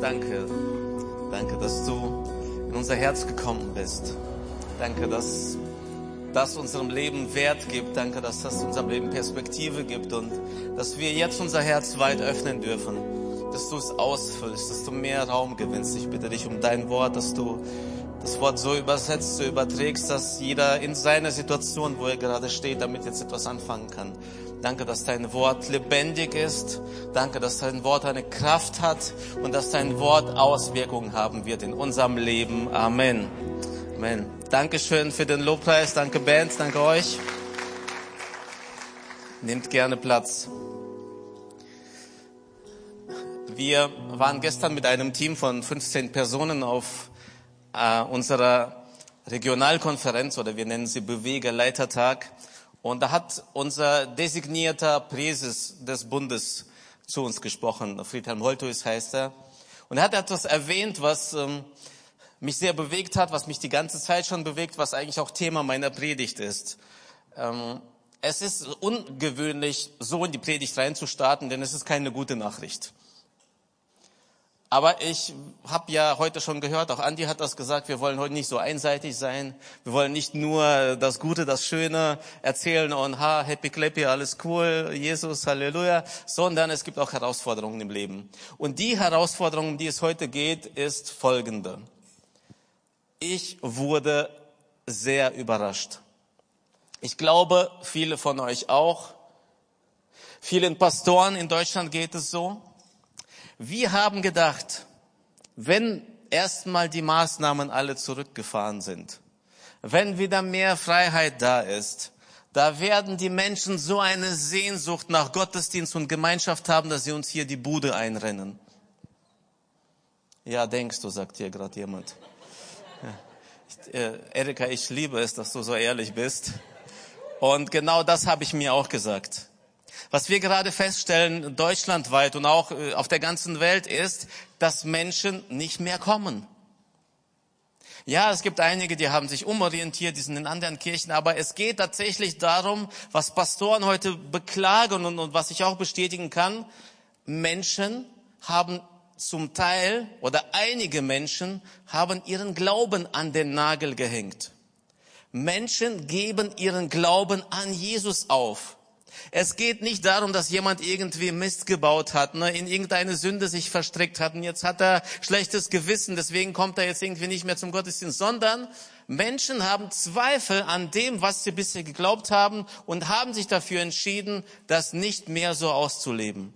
Danke. Danke, dass du in unser Herz gekommen bist. Danke, dass das unserem Leben Wert gibt. Danke, dass das unserem Leben Perspektive gibt und dass wir jetzt unser Herz weit öffnen dürfen. Dass du es ausfüllst, dass du mehr Raum gewinnst. Ich bitte dich um dein Wort, dass du das Wort so übersetzt, so überträgst, dass jeder in seiner Situation, wo er gerade steht, damit jetzt etwas anfangen kann. Danke, dass dein Wort lebendig ist. Danke, dass dein Wort eine Kraft hat und dass dein Wort Auswirkungen haben wird in unserem Leben. Amen. Amen. Dankeschön für den Lobpreis. Danke Bands. Danke euch. Nehmt gerne Platz. Wir waren gestern mit einem Team von 15 Personen auf äh, unserer Regionalkonferenz oder wir nennen sie Bewegerleitertag. Und da hat unser designierter Präses des Bundes zu uns gesprochen. Friedhelm Holthuis heißt er. Und er hat etwas erwähnt, was ähm, mich sehr bewegt hat, was mich die ganze Zeit schon bewegt, was eigentlich auch Thema meiner Predigt ist. Ähm, es ist ungewöhnlich, so in die Predigt reinzustarten, denn es ist keine gute Nachricht. Aber ich habe ja heute schon gehört, auch Andi hat das gesagt, wir wollen heute nicht so einseitig sein. Wir wollen nicht nur das Gute, das Schöne erzählen und ha, happy clappy, alles cool, Jesus, Halleluja, sondern es gibt auch Herausforderungen im Leben. Und die Herausforderung, um die es heute geht, ist folgende. Ich wurde sehr überrascht. Ich glaube, viele von euch auch. Vielen Pastoren in Deutschland geht es so. Wir haben gedacht, wenn erstmal die Maßnahmen alle zurückgefahren sind, wenn wieder mehr Freiheit da ist, da werden die Menschen so eine Sehnsucht nach Gottesdienst und Gemeinschaft haben, dass sie uns hier die Bude einrennen. Ja, denkst du, sagt hier gerade jemand. Ja. Äh, Erika, ich liebe es, dass du so ehrlich bist. Und genau das habe ich mir auch gesagt. Was wir gerade feststellen, deutschlandweit und auch äh, auf der ganzen Welt, ist, dass Menschen nicht mehr kommen. Ja, es gibt einige, die haben sich umorientiert, die sind in anderen Kirchen, aber es geht tatsächlich darum, was Pastoren heute beklagen und, und was ich auch bestätigen kann. Menschen haben zum Teil oder einige Menschen haben ihren Glauben an den Nagel gehängt. Menschen geben ihren Glauben an Jesus auf. Es geht nicht darum, dass jemand irgendwie Mist gebaut hat, ne, in irgendeine Sünde sich verstrickt hat und jetzt hat er schlechtes Gewissen, deswegen kommt er jetzt irgendwie nicht mehr zum Gottesdienst, sondern Menschen haben Zweifel an dem, was sie bisher geglaubt haben und haben sich dafür entschieden, das nicht mehr so auszuleben.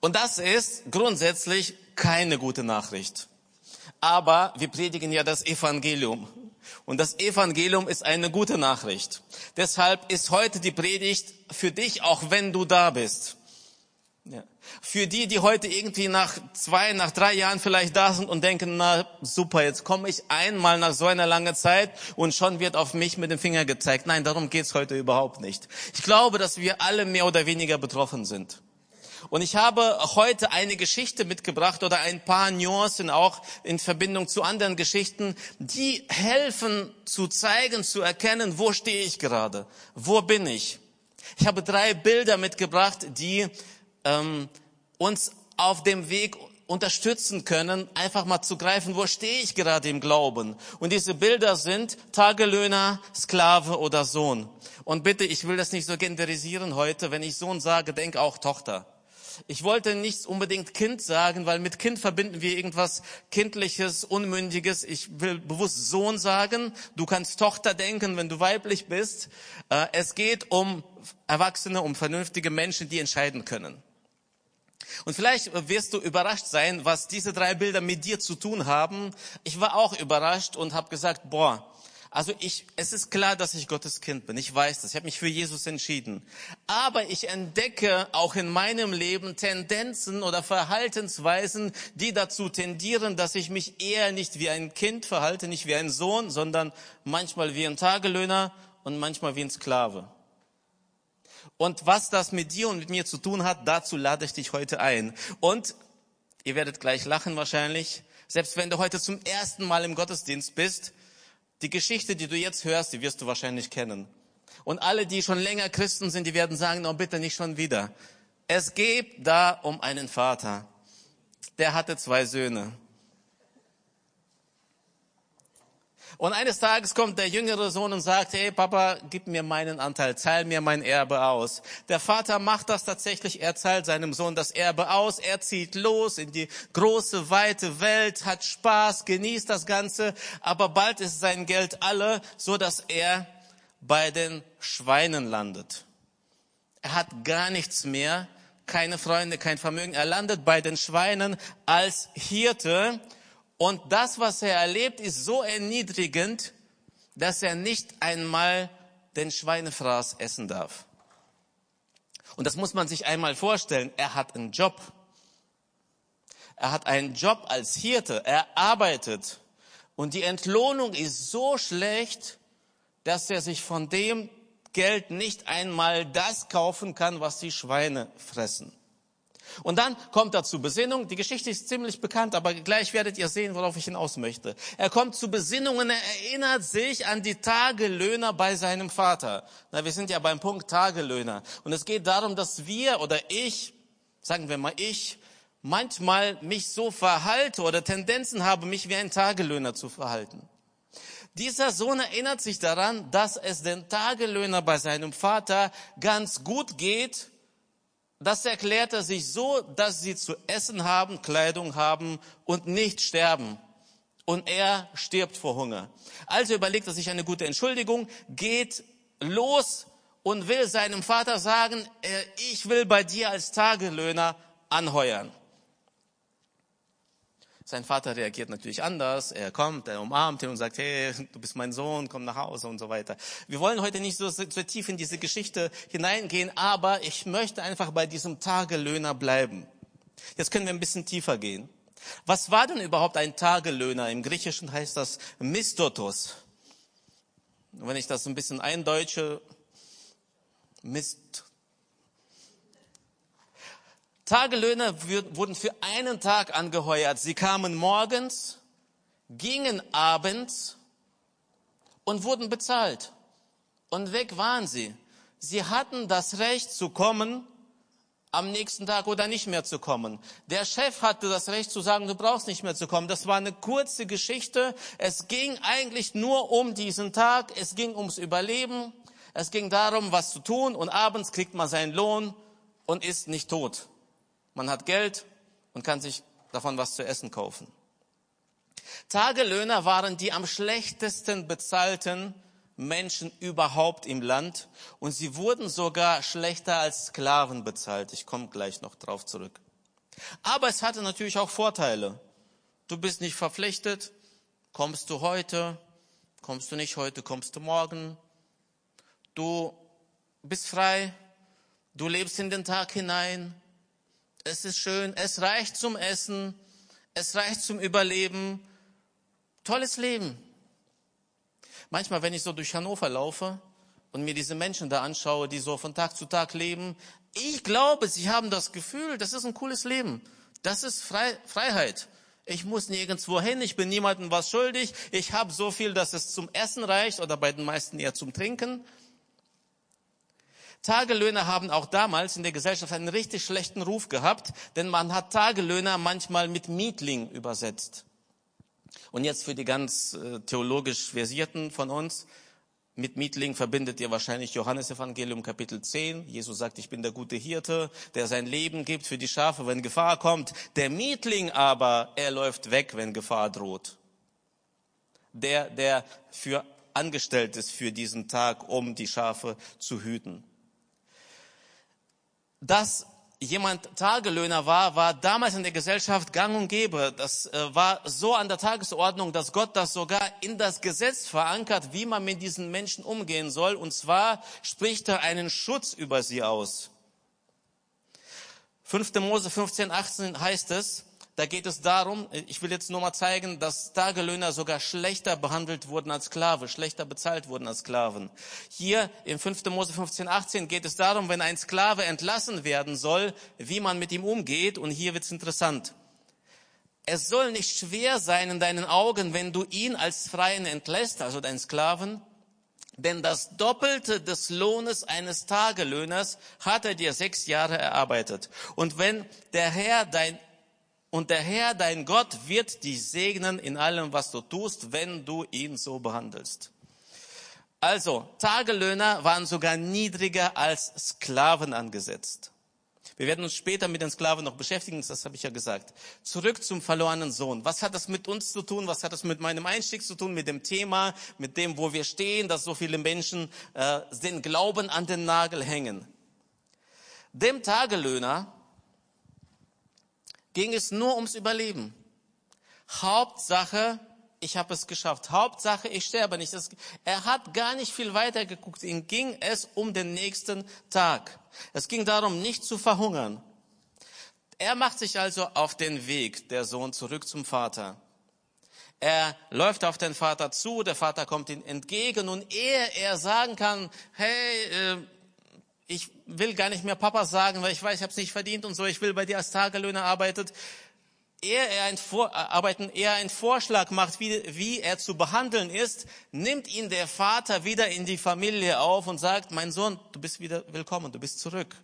Und das ist grundsätzlich keine gute Nachricht. Aber wir predigen ja das Evangelium. Und das Evangelium ist eine gute Nachricht. Deshalb ist heute die Predigt für dich, auch wenn du da bist. Ja. Für die, die heute irgendwie nach zwei, nach drei Jahren vielleicht da sind und denken, na super, jetzt komme ich einmal nach so einer langen Zeit und schon wird auf mich mit dem Finger gezeigt. Nein, darum geht's heute überhaupt nicht. Ich glaube, dass wir alle mehr oder weniger betroffen sind. Und ich habe heute eine Geschichte mitgebracht oder ein paar Nuancen auch in Verbindung zu anderen Geschichten, die helfen zu zeigen, zu erkennen, wo stehe ich gerade, wo bin ich. Ich habe drei Bilder mitgebracht, die ähm, uns auf dem Weg unterstützen können, einfach mal zu greifen, wo stehe ich gerade im Glauben. Und diese Bilder sind Tagelöhner, Sklave oder Sohn. Und bitte, ich will das nicht so genderisieren heute. Wenn ich Sohn sage, denk auch Tochter. Ich wollte nicht unbedingt Kind sagen, weil mit Kind verbinden wir irgendwas Kindliches, Unmündiges. Ich will bewusst Sohn sagen. Du kannst Tochter denken, wenn du weiblich bist. Äh, es geht um Erwachsene, um vernünftige Menschen, die entscheiden können. Und vielleicht wirst du überrascht sein, was diese drei Bilder mit dir zu tun haben. Ich war auch überrascht und habe gesagt, boah, also ich, es ist klar, dass ich Gottes Kind bin. Ich weiß das. Ich habe mich für Jesus entschieden. Aber ich entdecke auch in meinem Leben Tendenzen oder Verhaltensweisen, die dazu tendieren, dass ich mich eher nicht wie ein Kind verhalte, nicht wie ein Sohn, sondern manchmal wie ein Tagelöhner und manchmal wie ein Sklave. Und was das mit dir und mit mir zu tun hat, dazu lade ich dich heute ein. Und ihr werdet gleich lachen wahrscheinlich. Selbst wenn du heute zum ersten Mal im Gottesdienst bist, die Geschichte, die du jetzt hörst, die wirst du wahrscheinlich kennen. Und alle, die schon länger Christen sind, die werden sagen, oh bitte nicht schon wieder. Es geht da um einen Vater. Der hatte zwei Söhne. Und eines Tages kommt der jüngere Sohn und sagt, hey Papa, gib mir meinen Anteil, zahl mir mein Erbe aus. Der Vater macht das tatsächlich, er zahlt seinem Sohn das Erbe aus, er zieht los in die große, weite Welt, hat Spaß, genießt das Ganze, aber bald ist sein Geld alle, so dass er bei den Schweinen landet. Er hat gar nichts mehr, keine Freunde, kein Vermögen. Er landet bei den Schweinen als Hirte und das, was er erlebt, ist so erniedrigend, dass er nicht einmal den Schweinefraß essen darf. Und das muss man sich einmal vorstellen. Er hat einen Job. Er hat einen Job als Hirte. Er arbeitet. Und die Entlohnung ist so schlecht, dass er sich von dem Geld nicht einmal das kaufen kann, was die Schweine fressen. Und dann kommt er zur Besinnung. Die Geschichte ist ziemlich bekannt, aber gleich werdet ihr sehen, worauf ich hinaus möchte. Er kommt zur Besinnung und er erinnert sich an die Tagelöhner bei seinem Vater. Na, wir sind ja beim Punkt Tagelöhner. Und es geht darum, dass wir oder ich, sagen wir mal ich, manchmal mich so verhalte oder Tendenzen habe, mich wie ein Tagelöhner zu verhalten. Dieser Sohn erinnert sich daran, dass es den Tagelöhner bei seinem Vater ganz gut geht das erklärt er sich so, dass sie zu essen haben, Kleidung haben und nicht sterben. Und er stirbt vor Hunger. Also überlegt er sich eine gute Entschuldigung, geht los und will seinem Vater sagen, äh, ich will bei dir als Tagelöhner anheuern. Sein Vater reagiert natürlich anders. Er kommt, er umarmt ihn und sagt, hey, du bist mein Sohn, komm nach Hause und so weiter. Wir wollen heute nicht so, so tief in diese Geschichte hineingehen, aber ich möchte einfach bei diesem Tagelöhner bleiben. Jetzt können wir ein bisschen tiefer gehen. Was war denn überhaupt ein Tagelöhner? Im Griechischen heißt das Mistotos. Wenn ich das ein bisschen eindeutsche, Mist, Tagelöhner wurden für einen Tag angeheuert. Sie kamen morgens, gingen abends und wurden bezahlt. Und weg waren sie. Sie hatten das Recht zu kommen am nächsten Tag oder nicht mehr zu kommen. Der Chef hatte das Recht zu sagen, du brauchst nicht mehr zu kommen. Das war eine kurze Geschichte. Es ging eigentlich nur um diesen Tag. Es ging ums Überleben. Es ging darum, was zu tun. Und abends kriegt man seinen Lohn und ist nicht tot. Man hat Geld und kann sich davon was zu essen kaufen. Tagelöhner waren die am schlechtesten bezahlten Menschen überhaupt im Land und sie wurden sogar schlechter als Sklaven bezahlt. Ich komme gleich noch drauf zurück. Aber es hatte natürlich auch Vorteile. Du bist nicht verpflichtet. Kommst du heute? Kommst du nicht heute? Kommst du morgen? Du bist frei. Du lebst in den Tag hinein es ist schön, es reicht zum Essen, es reicht zum Überleben. Tolles Leben. Manchmal, wenn ich so durch Hannover laufe und mir diese Menschen da anschaue, die so von Tag zu Tag leben, ich glaube, sie haben das Gefühl, das ist ein cooles Leben. Das ist Freiheit. Ich muss nirgendwo hin, ich bin niemandem was schuldig. Ich habe so viel, dass es zum Essen reicht oder bei den meisten eher zum Trinken. Tagelöhner haben auch damals in der Gesellschaft einen richtig schlechten Ruf gehabt, denn man hat Tagelöhner manchmal mit Mietling übersetzt. Und jetzt für die ganz äh, theologisch Versierten von uns, mit Mietling verbindet ihr wahrscheinlich Johannes Evangelium Kapitel 10. Jesus sagt, ich bin der gute Hirte, der sein Leben gibt für die Schafe, wenn Gefahr kommt. Der Mietling aber, er läuft weg, wenn Gefahr droht. Der, der für angestellt ist für diesen Tag, um die Schafe zu hüten dass jemand Tagelöhner war, war damals in der Gesellschaft gang und gäbe. Das äh, war so an der Tagesordnung, dass Gott das sogar in das Gesetz verankert, wie man mit diesen Menschen umgehen soll. Und zwar spricht er einen Schutz über sie aus. 5. Mose 15, 18 heißt es, da geht es darum, ich will jetzt nur mal zeigen, dass Tagelöhner sogar schlechter behandelt wurden als Sklave, schlechter bezahlt wurden als Sklaven. Hier im 5. Mose 15, 18 geht es darum, wenn ein Sklave entlassen werden soll, wie man mit ihm umgeht. Und hier wird's interessant. Es soll nicht schwer sein in deinen Augen, wenn du ihn als Freien entlässt, also deinen Sklaven, denn das Doppelte des Lohnes eines Tagelöhners hat er dir sechs Jahre erarbeitet. Und wenn der Herr dein und der Herr, dein Gott, wird dich segnen in allem, was du tust, wenn du ihn so behandelst. Also, Tagelöhner waren sogar niedriger als Sklaven angesetzt. Wir werden uns später mit den Sklaven noch beschäftigen, das habe ich ja gesagt. Zurück zum verlorenen Sohn. Was hat das mit uns zu tun? Was hat das mit meinem Einstieg zu tun, mit dem Thema, mit dem, wo wir stehen, dass so viele Menschen äh, den Glauben an den Nagel hängen? Dem Tagelöhner ging es nur ums Überleben. Hauptsache, ich habe es geschafft. Hauptsache, ich sterbe nicht. Das, er hat gar nicht viel weiter geguckt. Ihm ging es um den nächsten Tag. Es ging darum, nicht zu verhungern. Er macht sich also auf den Weg, der Sohn, zurück zum Vater. Er läuft auf den Vater zu, der Vater kommt ihm entgegen und ehe er sagen kann, hey, äh, ich will gar nicht mehr Papa sagen, weil ich weiß, ich habe es nicht verdient und so, ich will bei dir als Tagelöhner arbeitet, ehe er ein Vor arbeiten, er einen Vorschlag macht, wie, wie er zu behandeln ist, nimmt ihn der Vater wieder in die Familie auf und sagt, mein Sohn, du bist wieder willkommen, du bist zurück.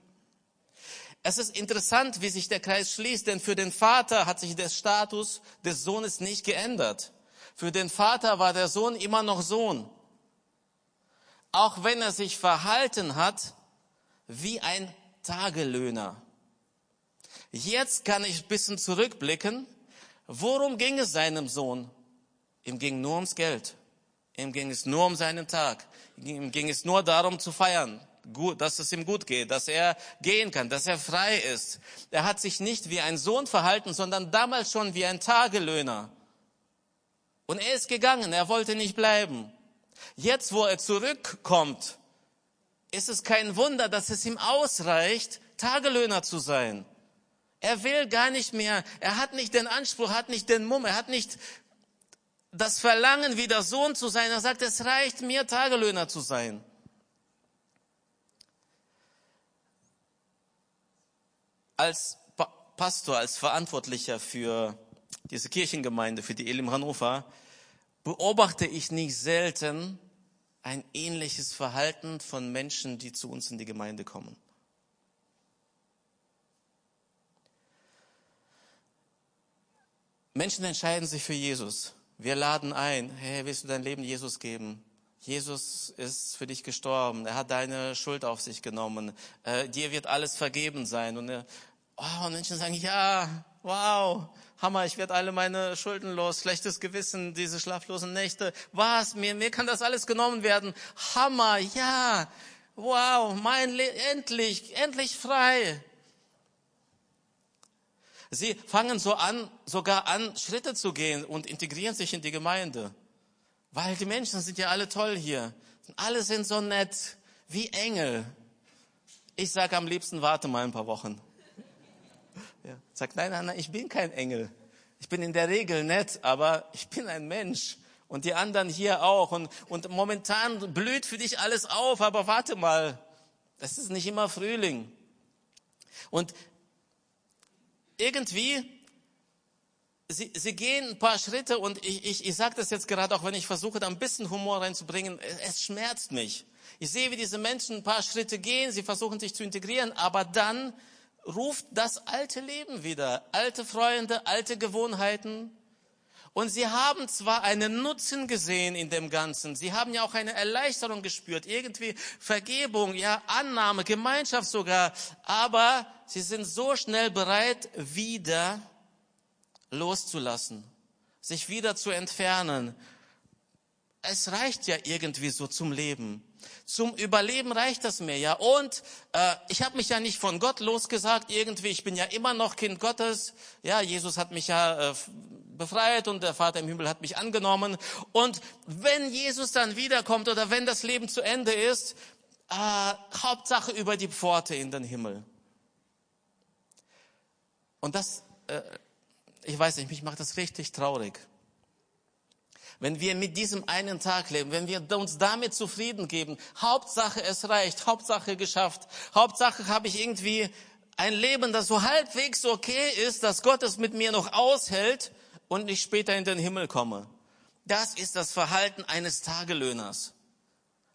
Es ist interessant, wie sich der Kreis schließt, denn für den Vater hat sich der Status des Sohnes nicht geändert. Für den Vater war der Sohn immer noch Sohn. Auch wenn er sich verhalten hat wie ein Tagelöhner. Jetzt kann ich ein bisschen zurückblicken. Worum ging es seinem Sohn? Ihm ging nur ums Geld. Ihm ging es nur um seinen Tag. Ihm ging es nur darum zu feiern, gut, dass es ihm gut geht, dass er gehen kann, dass er frei ist. Er hat sich nicht wie ein Sohn verhalten, sondern damals schon wie ein Tagelöhner. Und er ist gegangen, er wollte nicht bleiben. Jetzt, wo er zurückkommt, ist es kein Wunder, dass es ihm ausreicht, Tagelöhner zu sein. Er will gar nicht mehr, er hat nicht den Anspruch, hat nicht den Mumm, er hat nicht das Verlangen, wieder Sohn zu sein. Er sagt, es reicht mir, Tagelöhner zu sein. Als Pastor, als Verantwortlicher für diese Kirchengemeinde, für die Elim Hannover, beobachte ich nicht selten ein ähnliches Verhalten von Menschen, die zu uns in die Gemeinde kommen. Menschen entscheiden sich für Jesus. Wir laden ein, hey, willst du dein Leben Jesus geben? Jesus ist für dich gestorben. Er hat deine Schuld auf sich genommen. Äh, dir wird alles vergeben sein. Und, äh, oh, und Menschen sagen, ja, wow, Hammer, ich werde alle meine Schulden los, schlechtes Gewissen, diese schlaflosen Nächte. Was? Mir, mir kann das alles genommen werden. Hammer, ja, wow, mein Le endlich, endlich frei. Sie fangen so an, sogar an, Schritte zu gehen und integrieren sich in die Gemeinde. Weil die Menschen sind ja alle toll hier. Alle sind so nett, wie Engel. Ich sage am liebsten, warte mal ein paar Wochen. Ja. Sagt, nein, nein, nein, ich bin kein Engel. Ich bin in der Regel nett, aber ich bin ein Mensch. Und die anderen hier auch. Und, und momentan blüht für dich alles auf, aber warte mal. Das ist nicht immer Frühling. Und irgendwie, sie, sie gehen ein paar Schritte und ich, ich, ich sage das jetzt gerade auch, wenn ich versuche, da ein bisschen Humor reinzubringen, es schmerzt mich. Ich sehe, wie diese Menschen ein paar Schritte gehen, sie versuchen sich zu integrieren, aber dann ruft das alte Leben wieder, alte Freunde, alte Gewohnheiten. Und sie haben zwar einen Nutzen gesehen in dem Ganzen, sie haben ja auch eine Erleichterung gespürt, irgendwie Vergebung, ja Annahme, Gemeinschaft sogar, aber sie sind so schnell bereit, wieder loszulassen, sich wieder zu entfernen. Es reicht ja irgendwie so zum Leben. Zum Überleben reicht das mir, ja. Und äh, ich habe mich ja nicht von Gott losgesagt irgendwie. Ich bin ja immer noch Kind Gottes. Ja, Jesus hat mich ja äh, befreit und der Vater im Himmel hat mich angenommen. Und wenn Jesus dann wiederkommt oder wenn das Leben zu Ende ist, äh, Hauptsache über die Pforte in den Himmel. Und das, äh, ich weiß nicht, mich macht das richtig traurig. Wenn wir mit diesem einen Tag leben, wenn wir uns damit zufrieden geben, Hauptsache es reicht, Hauptsache geschafft, Hauptsache habe ich irgendwie ein Leben, das so halbwegs okay ist, dass Gott es mit mir noch aushält und ich später in den Himmel komme. Das ist das Verhalten eines Tagelöhners.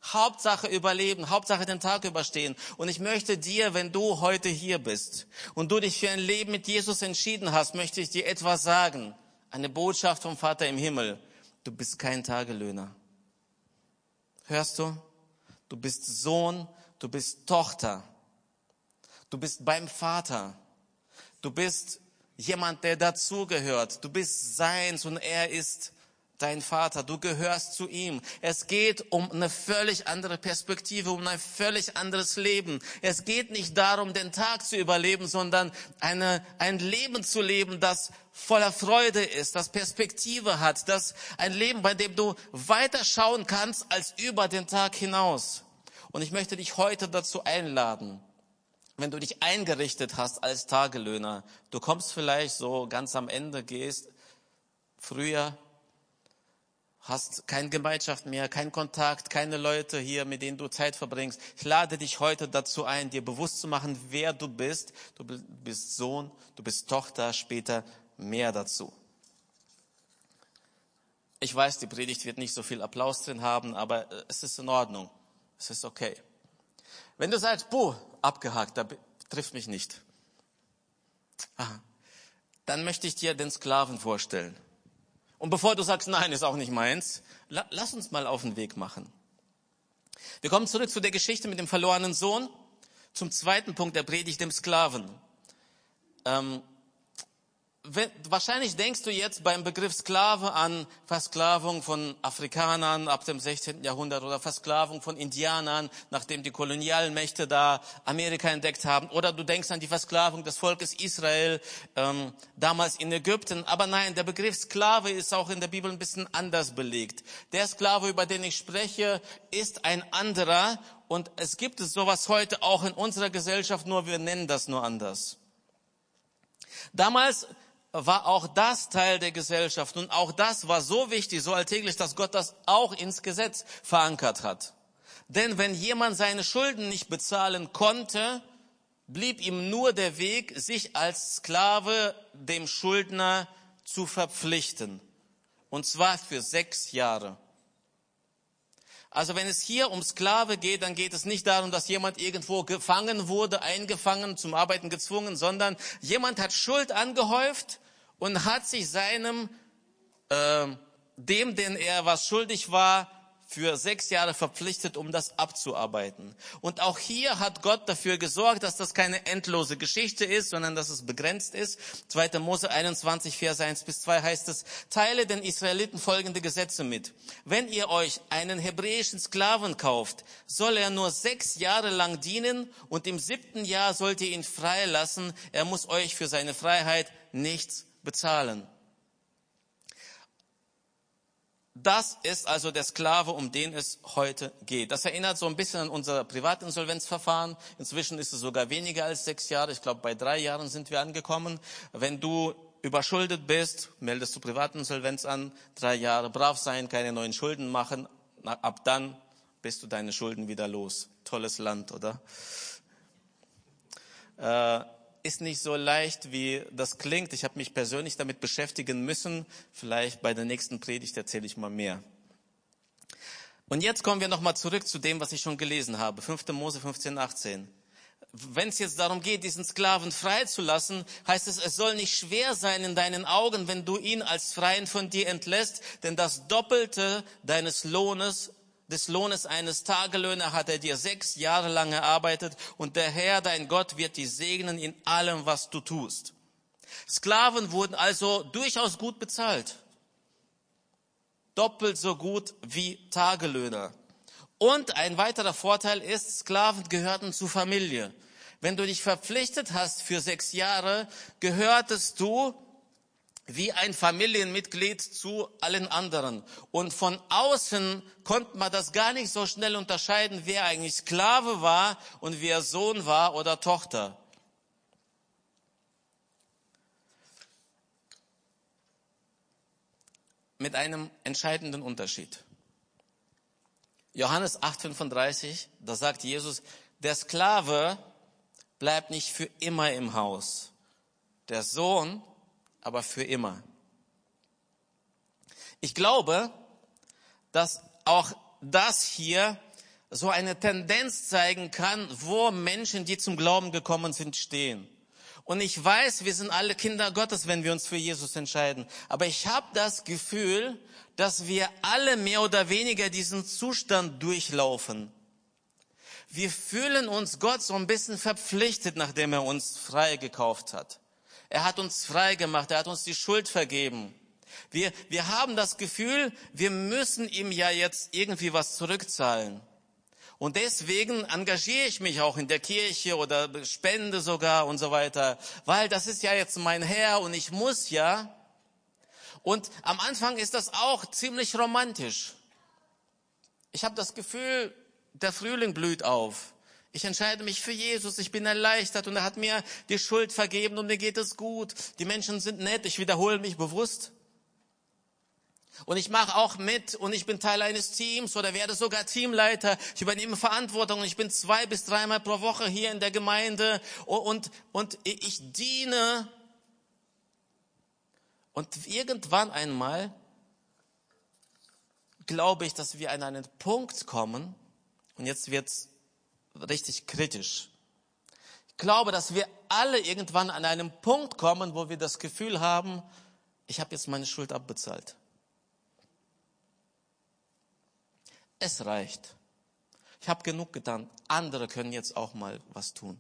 Hauptsache überleben, Hauptsache den Tag überstehen. Und ich möchte dir, wenn du heute hier bist und du dich für ein Leben mit Jesus entschieden hast, möchte ich dir etwas sagen. Eine Botschaft vom Vater im Himmel. Du bist kein Tagelöhner. Hörst du? Du bist Sohn, du bist Tochter. Du bist beim Vater. Du bist jemand, der dazugehört. Du bist seins und er ist dein Vater, du gehörst zu ihm. Es geht um eine völlig andere Perspektive, um ein völlig anderes Leben. Es geht nicht darum, den Tag zu überleben, sondern eine, ein Leben zu leben, das voller Freude ist, das Perspektive hat, das ein Leben, bei dem du weiter schauen kannst als über den Tag hinaus. Und ich möchte dich heute dazu einladen, wenn du dich eingerichtet hast als Tagelöhner, du kommst vielleicht so ganz am Ende, gehst früher hast keine Gemeinschaft mehr, keinen Kontakt, keine Leute hier, mit denen du Zeit verbringst. Ich lade dich heute dazu ein, dir bewusst zu machen, wer du bist. Du bist Sohn, du bist Tochter, später mehr dazu. Ich weiß, die Predigt wird nicht so viel Applaus drin haben, aber äh, es ist in Ordnung. Es ist okay. Wenn du sagst, puh, abgehakt, da trifft mich nicht. Aha. Dann möchte ich dir den Sklaven vorstellen. Und bevor du sagst, nein, ist auch nicht meins, lass uns mal auf den Weg machen. Wir kommen zurück zu der Geschichte mit dem verlorenen Sohn, zum zweiten Punkt der Predigt, dem Sklaven. Ähm, wahrscheinlich denkst du jetzt beim Begriff Sklave an Versklavung von Afrikanern ab dem 16. Jahrhundert oder Versklavung von Indianern, nachdem die kolonialen Mächte da Amerika entdeckt haben. Oder du denkst an die Versklavung des Volkes Israel ähm, damals in Ägypten. Aber nein, der Begriff Sklave ist auch in der Bibel ein bisschen anders belegt. Der Sklave, über den ich spreche, ist ein anderer. Und es gibt sowas heute auch in unserer Gesellschaft, nur wir nennen das nur anders. Damals war auch das Teil der Gesellschaft und auch das war so wichtig, so alltäglich, dass Gott das auch ins Gesetz verankert hat. Denn wenn jemand seine Schulden nicht bezahlen konnte, blieb ihm nur der Weg, sich als Sklave dem Schuldner zu verpflichten. Und zwar für sechs Jahre. Also wenn es hier um Sklave geht, dann geht es nicht darum, dass jemand irgendwo gefangen wurde, eingefangen, zum Arbeiten gezwungen, sondern jemand hat Schuld angehäuft und hat sich seinem, äh, dem, den er was schuldig war, für sechs Jahre verpflichtet, um das abzuarbeiten. Und auch hier hat Gott dafür gesorgt, dass das keine endlose Geschichte ist, sondern dass es begrenzt ist. 2. Mose 21, Vers 1 bis 2 heißt es, teile den Israeliten folgende Gesetze mit. Wenn ihr euch einen hebräischen Sklaven kauft, soll er nur sechs Jahre lang dienen und im siebten Jahr sollt ihr ihn freilassen. Er muss euch für seine Freiheit nichts bezahlen. Das ist also der Sklave, um den es heute geht. Das erinnert so ein bisschen an unser Privatinsolvenzverfahren. Inzwischen ist es sogar weniger als sechs Jahre. Ich glaube, bei drei Jahren sind wir angekommen. Wenn du überschuldet bist, meldest du Privatinsolvenz an. Drei Jahre brav sein, keine neuen Schulden machen. Ab dann bist du deine Schulden wieder los. Tolles Land, oder? Äh, ist nicht so leicht, wie das klingt. Ich habe mich persönlich damit beschäftigen müssen. Vielleicht bei der nächsten Predigt erzähle ich mal mehr. Und jetzt kommen wir nochmal zurück zu dem, was ich schon gelesen habe. 5. Mose 15, 18. Wenn es jetzt darum geht, diesen Sklaven freizulassen, heißt es, es soll nicht schwer sein in deinen Augen, wenn du ihn als Freien von dir entlässt, denn das Doppelte deines Lohnes des Lohnes eines Tagelöhner hat er dir sechs Jahre lang erarbeitet und der Herr, dein Gott, wird dich segnen in allem, was du tust. Sklaven wurden also durchaus gut bezahlt. Doppelt so gut wie Tagelöhner. Und ein weiterer Vorteil ist, Sklaven gehörten zur Familie. Wenn du dich verpflichtet hast für sechs Jahre, gehörtest du wie ein Familienmitglied zu allen anderen. Und von außen konnte man das gar nicht so schnell unterscheiden, wer eigentlich Sklave war und wer Sohn war oder Tochter. Mit einem entscheidenden Unterschied. Johannes 8:35, da sagt Jesus, der Sklave bleibt nicht für immer im Haus. Der Sohn aber für immer. Ich glaube, dass auch das hier so eine Tendenz zeigen kann, wo Menschen, die zum Glauben gekommen sind, stehen. Und ich weiß, wir sind alle Kinder Gottes, wenn wir uns für Jesus entscheiden. Aber ich habe das Gefühl, dass wir alle mehr oder weniger diesen Zustand durchlaufen. Wir fühlen uns Gott so ein bisschen verpflichtet, nachdem er uns frei gekauft hat. Er hat uns frei gemacht, er hat uns die Schuld vergeben. Wir, wir haben das Gefühl, wir müssen ihm ja jetzt irgendwie was zurückzahlen. Und deswegen engagiere ich mich auch in der Kirche oder spende sogar und so weiter, weil das ist ja jetzt mein Herr und ich muss ja. Und am Anfang ist das auch ziemlich romantisch. Ich habe das Gefühl, der Frühling blüht auf. Ich entscheide mich für Jesus, ich bin erleichtert und er hat mir die Schuld vergeben und mir geht es gut. Die Menschen sind nett, ich wiederhole mich bewusst. Und ich mache auch mit und ich bin Teil eines Teams oder werde sogar Teamleiter. Ich übernehme Verantwortung und ich bin zwei bis dreimal pro Woche hier in der Gemeinde und, und ich diene. Und irgendwann einmal glaube ich, dass wir an einen Punkt kommen, und jetzt wird's richtig kritisch. Ich glaube, dass wir alle irgendwann an einem Punkt kommen, wo wir das Gefühl haben, ich habe jetzt meine Schuld abbezahlt. Es reicht. Ich habe genug getan. Andere können jetzt auch mal was tun.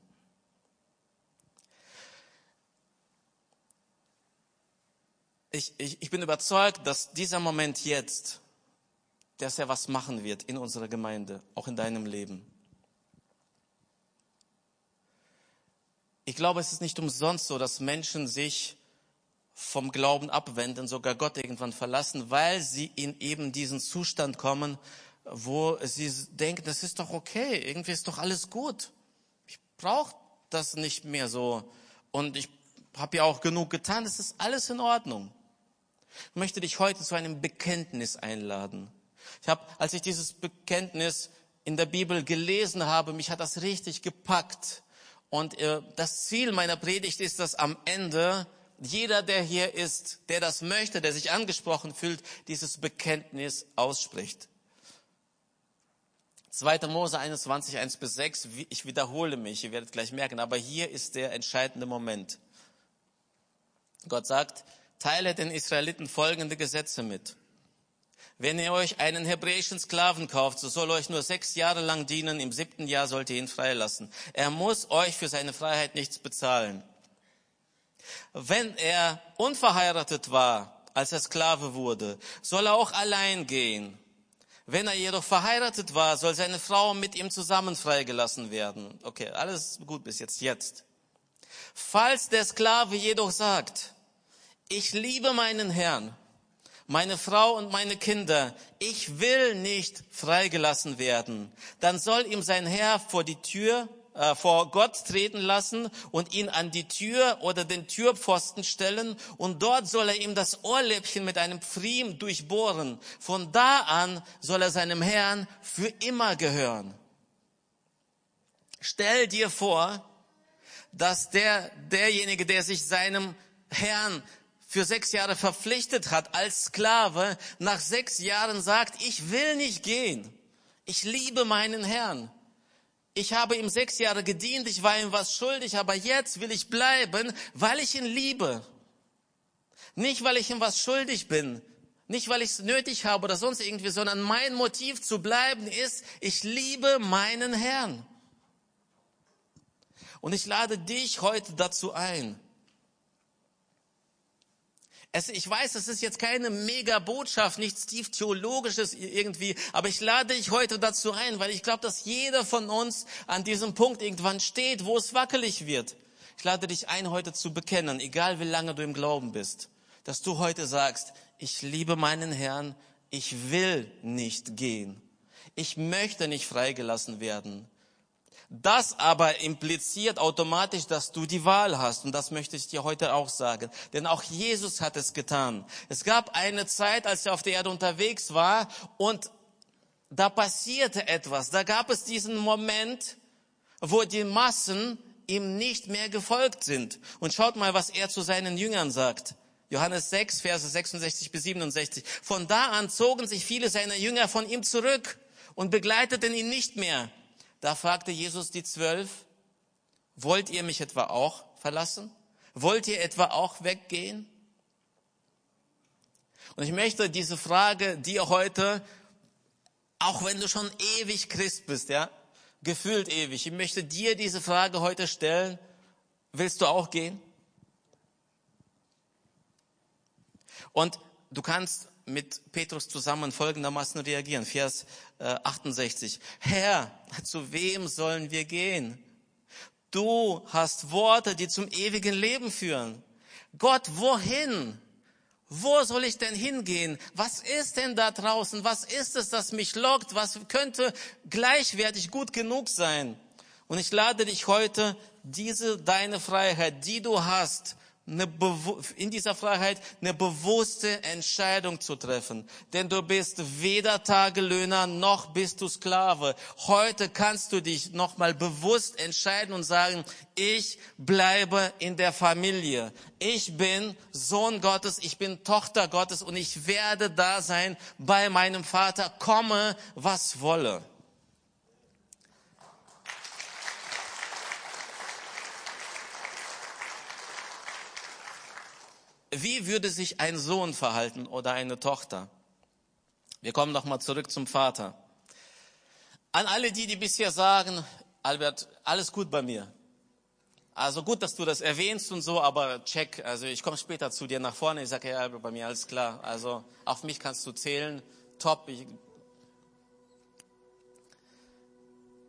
Ich, ich, ich bin überzeugt, dass dieser Moment jetzt, dass er was machen wird in unserer Gemeinde, auch in deinem Leben. Ich glaube, es ist nicht umsonst so, dass Menschen sich vom Glauben abwenden, sogar Gott irgendwann verlassen, weil sie in eben diesen Zustand kommen, wo sie denken, das ist doch okay, irgendwie ist doch alles gut. Ich brauche das nicht mehr so. Und ich habe ja auch genug getan, es ist alles in Ordnung. Ich möchte dich heute zu einem Bekenntnis einladen. Ich habe, als ich dieses Bekenntnis in der Bibel gelesen habe, mich hat das richtig gepackt. Und äh, das Ziel meiner Predigt ist, dass am Ende jeder, der hier ist, der das möchte, der sich angesprochen fühlt, dieses Bekenntnis ausspricht. 2. Mose 21, 1 bis 6, ich wiederhole mich, ihr werdet gleich merken, aber hier ist der entscheidende Moment. Gott sagt, teile den Israeliten folgende Gesetze mit. Wenn ihr euch einen hebräischen Sklaven kauft, so soll euch nur sechs Jahre lang dienen, im siebten Jahr sollt ihr ihn freilassen. Er muss euch für seine Freiheit nichts bezahlen. Wenn er unverheiratet war, als er Sklave wurde, soll er auch allein gehen. Wenn er jedoch verheiratet war, soll seine Frau mit ihm zusammen freigelassen werden. Okay, alles gut bis jetzt, jetzt. Falls der Sklave jedoch sagt, ich liebe meinen Herrn, meine Frau und meine Kinder, ich will nicht freigelassen werden, dann soll ihm sein Herr vor die Tür äh, vor Gott treten lassen und ihn an die Tür oder den Türpfosten stellen und dort soll er ihm das Ohrläppchen mit einem Pfriem durchbohren. Von da an soll er seinem Herrn für immer gehören. Stell dir vor, dass der, derjenige, der sich seinem Herrn für sechs Jahre verpflichtet hat als Sklave, nach sechs Jahren sagt, ich will nicht gehen. Ich liebe meinen Herrn ich habe ihm sechs Jahre gedient, ich war ihm was schuldig, aber jetzt will ich bleiben, weil ich ihn liebe. Nicht, weil ich ihm was schuldig bin, nicht, weil ich es nötig habe oder sonst irgendwie, sondern mein Motiv zu bleiben ist, ich liebe meinen Herrn. Und ich lade dich heute dazu ein, es, ich weiß, es ist jetzt keine Mega-Botschaft, nichts tief theologisches irgendwie, aber ich lade dich heute dazu ein, weil ich glaube, dass jeder von uns an diesem Punkt irgendwann steht, wo es wackelig wird. Ich lade dich ein, heute zu bekennen, egal wie lange du im Glauben bist, dass du heute sagst, ich liebe meinen Herrn, ich will nicht gehen. Ich möchte nicht freigelassen werden. Das aber impliziert automatisch, dass du die Wahl hast. Und das möchte ich dir heute auch sagen. Denn auch Jesus hat es getan. Es gab eine Zeit, als er auf der Erde unterwegs war und da passierte etwas. Da gab es diesen Moment, wo die Massen ihm nicht mehr gefolgt sind. Und schaut mal, was er zu seinen Jüngern sagt. Johannes 6, Verse 66 bis 67. Von da an zogen sich viele seiner Jünger von ihm zurück und begleiteten ihn nicht mehr. Da fragte Jesus die Zwölf, wollt ihr mich etwa auch verlassen? Wollt ihr etwa auch weggehen? Und ich möchte diese Frage dir heute, auch wenn du schon ewig Christ bist, ja, gefühlt ewig, ich möchte dir diese Frage heute stellen, willst du auch gehen? Und du kannst mit Petrus zusammen folgendermaßen reagieren. Vers 68. Äh, Herr, zu wem sollen wir gehen? Du hast Worte, die zum ewigen Leben führen. Gott, wohin? Wo soll ich denn hingehen? Was ist denn da draußen? Was ist es, das mich lockt? Was könnte gleichwertig gut genug sein? Und ich lade dich heute, diese deine Freiheit, die du hast, eine, in dieser Freiheit eine bewusste Entscheidung zu treffen. Denn du bist weder Tagelöhner noch bist du Sklave. Heute kannst du dich nochmal bewusst entscheiden und sagen, ich bleibe in der Familie. Ich bin Sohn Gottes, ich bin Tochter Gottes und ich werde da sein bei meinem Vater, komme was wolle. Wie würde sich ein Sohn verhalten oder eine Tochter? Wir kommen nochmal zurück zum Vater. An alle die, die bisher sagen, Albert, alles gut bei mir. Also gut, dass du das erwähnst und so, aber check, also ich komme später zu dir nach vorne, ich sage, ja, Albert, bei mir alles klar. Also auf mich kannst du zählen, top. Ich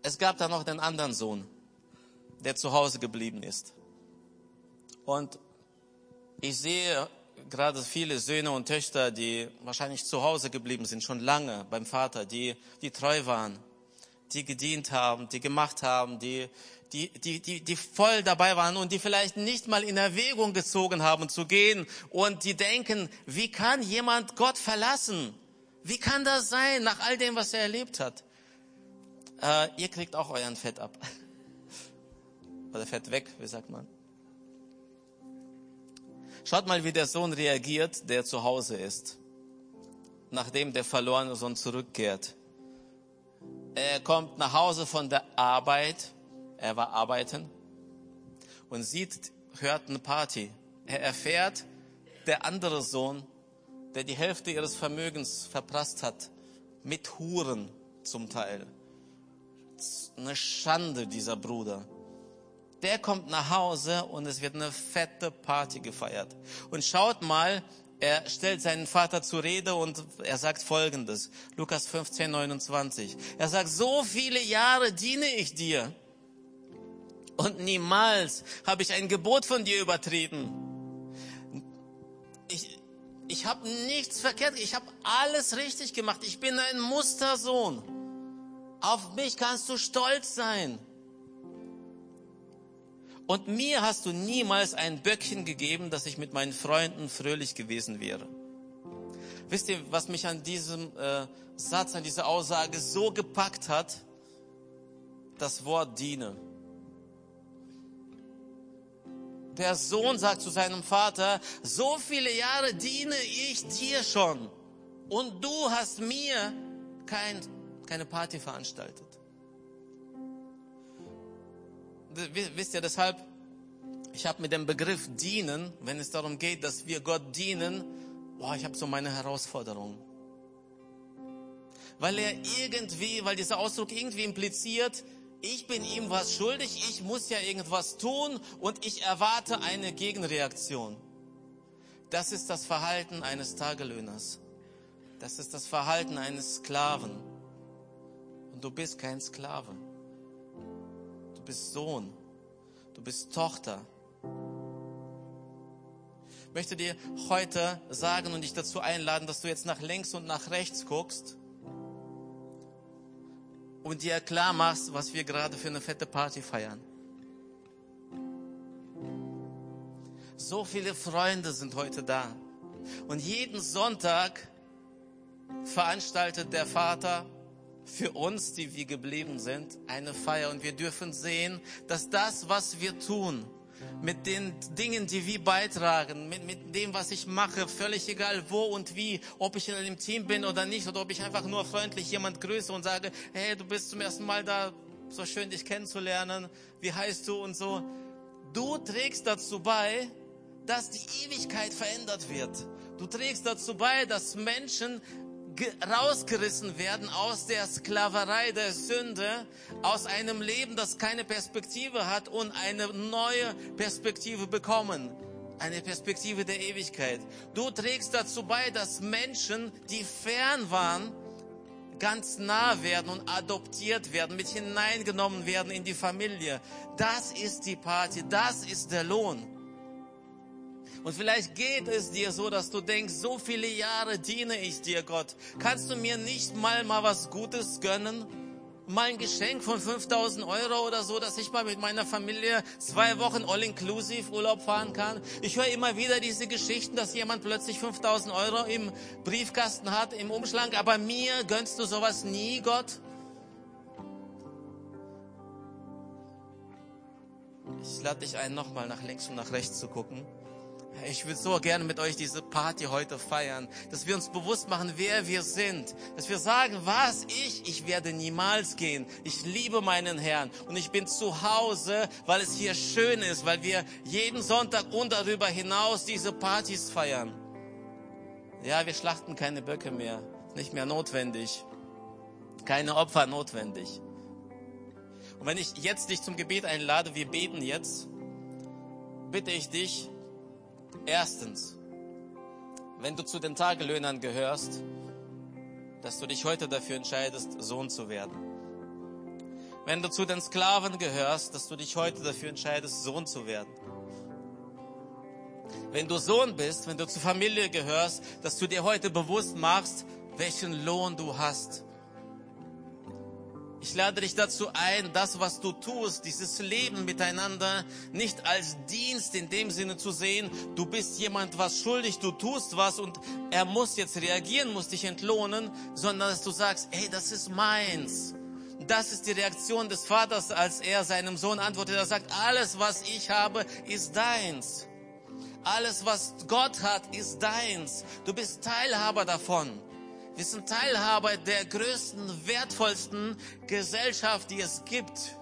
es gab da noch den anderen Sohn, der zu Hause geblieben ist. Und ich sehe gerade viele Söhne und Töchter, die wahrscheinlich zu Hause geblieben sind, schon lange beim Vater, die, die treu waren, die gedient haben, die gemacht haben, die, die, die, die, die voll dabei waren und die vielleicht nicht mal in Erwägung gezogen haben zu gehen und die denken, wie kann jemand Gott verlassen? Wie kann das sein nach all dem, was er erlebt hat? Äh, ihr kriegt auch euren Fett ab. Oder Fett weg, wie sagt man? Schaut mal, wie der Sohn reagiert, der zu Hause ist, nachdem der verlorene Sohn zurückkehrt. Er kommt nach Hause von der Arbeit, er war arbeiten und sieht, hört eine Party. Er erfährt, der andere Sohn, der die Hälfte ihres Vermögens verprasst hat, mit Huren zum Teil. Eine Schande, dieser Bruder der kommt nach Hause und es wird eine fette Party gefeiert. Und schaut mal, er stellt seinen Vater zur Rede und er sagt Folgendes. Lukas 15, 29. Er sagt, so viele Jahre diene ich dir und niemals habe ich ein Gebot von dir übertreten. Ich, ich habe nichts verkehrt, ich habe alles richtig gemacht. Ich bin ein Mustersohn. Auf mich kannst du stolz sein. Und mir hast du niemals ein Böckchen gegeben, dass ich mit meinen Freunden fröhlich gewesen wäre. Wisst ihr, was mich an diesem äh, Satz, an dieser Aussage so gepackt hat? Das Wort diene. Der Sohn sagt zu seinem Vater, so viele Jahre diene ich dir schon und du hast mir kein, keine Party veranstaltet wisst ihr deshalb, ich habe mit dem Begriff dienen, wenn es darum geht, dass wir Gott dienen, boah, ich habe so meine Herausforderung. Weil er irgendwie, weil dieser Ausdruck irgendwie impliziert, ich bin ihm was schuldig, ich muss ja irgendwas tun und ich erwarte eine Gegenreaktion. Das ist das Verhalten eines Tagelöhners. Das ist das Verhalten eines Sklaven. Und du bist kein Sklave bist Sohn, du bist Tochter. Ich möchte dir heute sagen und dich dazu einladen, dass du jetzt nach links und nach rechts guckst und dir klar machst, was wir gerade für eine fette Party feiern. So viele Freunde sind heute da. Und jeden Sonntag veranstaltet der Vater für uns, die wir geblieben sind, eine Feier. Und wir dürfen sehen, dass das, was wir tun, mit den Dingen, die wir beitragen, mit, mit dem, was ich mache, völlig egal wo und wie, ob ich in einem Team bin oder nicht, oder ob ich einfach nur freundlich jemand grüße und sage, hey, du bist zum ersten Mal da, so schön dich kennenzulernen, wie heißt du und so. Du trägst dazu bei, dass die Ewigkeit verändert wird. Du trägst dazu bei, dass Menschen rausgerissen werden aus der Sklaverei der Sünde, aus einem Leben, das keine Perspektive hat und eine neue Perspektive bekommen. Eine Perspektive der Ewigkeit. Du trägst dazu bei, dass Menschen, die fern waren, ganz nah werden und adoptiert werden, mit hineingenommen werden in die Familie. Das ist die Party, das ist der Lohn. Und vielleicht geht es dir so, dass du denkst, so viele Jahre diene ich dir, Gott. Kannst du mir nicht mal mal was Gutes gönnen? Mal ein Geschenk von 5000 Euro oder so, dass ich mal mit meiner Familie zwei Wochen all-inclusive Urlaub fahren kann. Ich höre immer wieder diese Geschichten, dass jemand plötzlich 5000 Euro im Briefkasten hat, im Umschlag. Aber mir gönnst du sowas nie, Gott? Ich lade dich ein, nochmal nach links und nach rechts zu gucken. Ich würde so gerne mit euch diese Party heute feiern, dass wir uns bewusst machen, wer wir sind, dass wir sagen, was ich, ich werde niemals gehen. Ich liebe meinen Herrn und ich bin zu Hause, weil es hier schön ist, weil wir jeden Sonntag und darüber hinaus diese Partys feiern. Ja, wir schlachten keine Böcke mehr, nicht mehr notwendig, keine Opfer notwendig. Und wenn ich jetzt dich zum Gebet einlade, wir beten jetzt, bitte ich dich, Erstens, wenn du zu den Tagelöhnern gehörst, dass du dich heute dafür entscheidest, Sohn zu werden. Wenn du zu den Sklaven gehörst, dass du dich heute dafür entscheidest, Sohn zu werden. Wenn du Sohn bist, wenn du zur Familie gehörst, dass du dir heute bewusst machst, welchen Lohn du hast. Ich lade dich dazu ein, das, was du tust, dieses Leben miteinander, nicht als Dienst in dem Sinne zu sehen, du bist jemand was schuldig, du tust was und er muss jetzt reagieren, muss dich entlohnen, sondern dass du sagst, hey, das ist meins. Das ist die Reaktion des Vaters, als er seinem Sohn antwortet. Er sagt, alles, was ich habe, ist deins. Alles, was Gott hat, ist deins. Du bist Teilhaber davon. Wir sind Teilhaber der größten, wertvollsten Gesellschaft, die es gibt.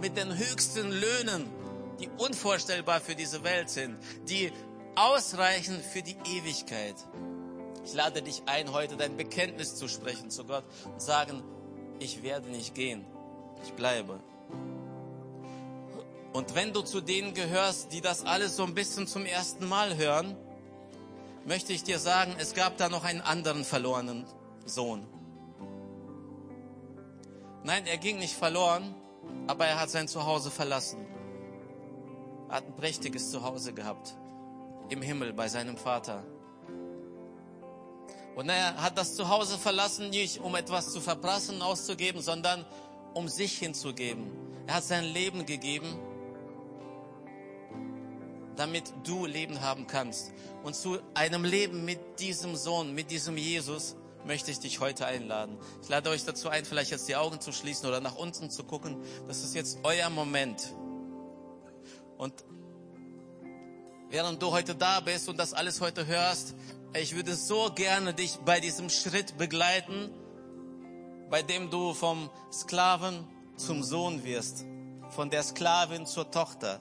Mit den höchsten Löhnen, die unvorstellbar für diese Welt sind, die ausreichen für die Ewigkeit. Ich lade dich ein, heute dein Bekenntnis zu sprechen zu Gott und sagen, ich werde nicht gehen, ich bleibe. Und wenn du zu denen gehörst, die das alles so ein bisschen zum ersten Mal hören, möchte ich dir sagen, es gab da noch einen anderen verlorenen Sohn. Nein, er ging nicht verloren, aber er hat sein Zuhause verlassen. Er hat ein prächtiges Zuhause gehabt. Im Himmel bei seinem Vater. Und er hat das Zuhause verlassen, nicht um etwas zu verprassen, auszugeben, sondern um sich hinzugeben. Er hat sein Leben gegeben damit du Leben haben kannst. Und zu einem Leben mit diesem Sohn, mit diesem Jesus, möchte ich dich heute einladen. Ich lade euch dazu ein, vielleicht jetzt die Augen zu schließen oder nach unten zu gucken. Das ist jetzt euer Moment. Und während du heute da bist und das alles heute hörst, ich würde so gerne dich bei diesem Schritt begleiten, bei dem du vom Sklaven zum Sohn wirst, von der Sklavin zur Tochter.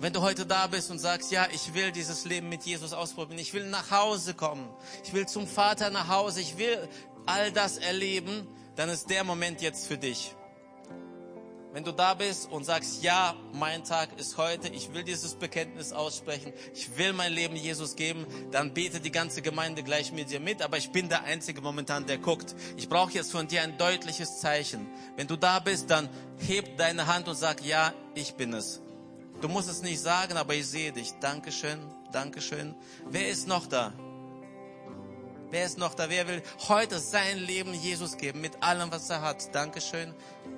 Wenn du heute da bist und sagst, ja, ich will dieses Leben mit Jesus ausprobieren, ich will nach Hause kommen, ich will zum Vater nach Hause, ich will all das erleben, dann ist der Moment jetzt für dich. Wenn du da bist und sagst, ja, mein Tag ist heute, ich will dieses Bekenntnis aussprechen, ich will mein Leben Jesus geben, dann bete die ganze Gemeinde gleich mit dir mit, aber ich bin der Einzige momentan, der guckt. Ich brauche jetzt von dir ein deutliches Zeichen. Wenn du da bist, dann heb deine Hand und sag, ja, ich bin es. Du musst es nicht sagen, aber ich sehe dich. Dankeschön, Dankeschön. Wer ist noch da? Wer ist noch da? Wer will heute sein Leben Jesus geben mit allem, was er hat? Dankeschön.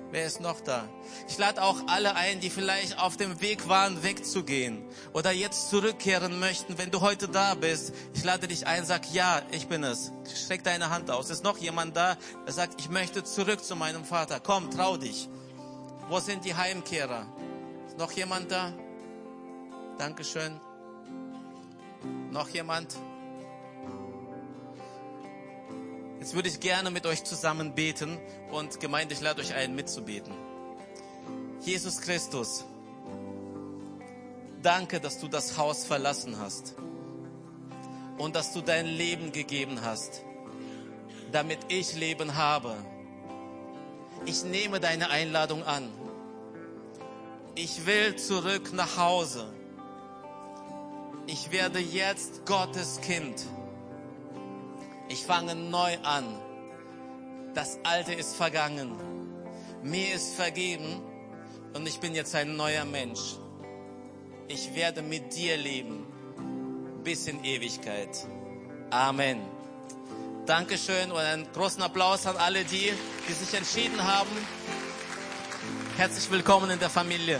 Wer ist noch da? Ich lade auch alle ein, die vielleicht auf dem Weg waren, wegzugehen oder jetzt zurückkehren möchten. Wenn du heute da bist, ich lade dich ein, sag ja, ich bin es. Streck deine Hand aus. Ist noch jemand da, der sagt, ich möchte zurück zu meinem Vater. Komm, trau dich. Wo sind die Heimkehrer? Ist noch jemand da? Dankeschön. Noch jemand? Jetzt würde ich gerne mit euch zusammen beten und Gemeinde, ich lade euch ein, mitzubeten. Jesus Christus, danke, dass du das Haus verlassen hast und dass du dein Leben gegeben hast, damit ich Leben habe. Ich nehme deine Einladung an. Ich will zurück nach Hause. Ich werde jetzt Gottes Kind. Ich fange neu an. Das Alte ist vergangen. Mir ist vergeben und ich bin jetzt ein neuer Mensch. Ich werde mit dir leben bis in Ewigkeit. Amen. Dankeschön und einen großen Applaus an alle die, die sich entschieden haben. Herzlich willkommen in der Familie.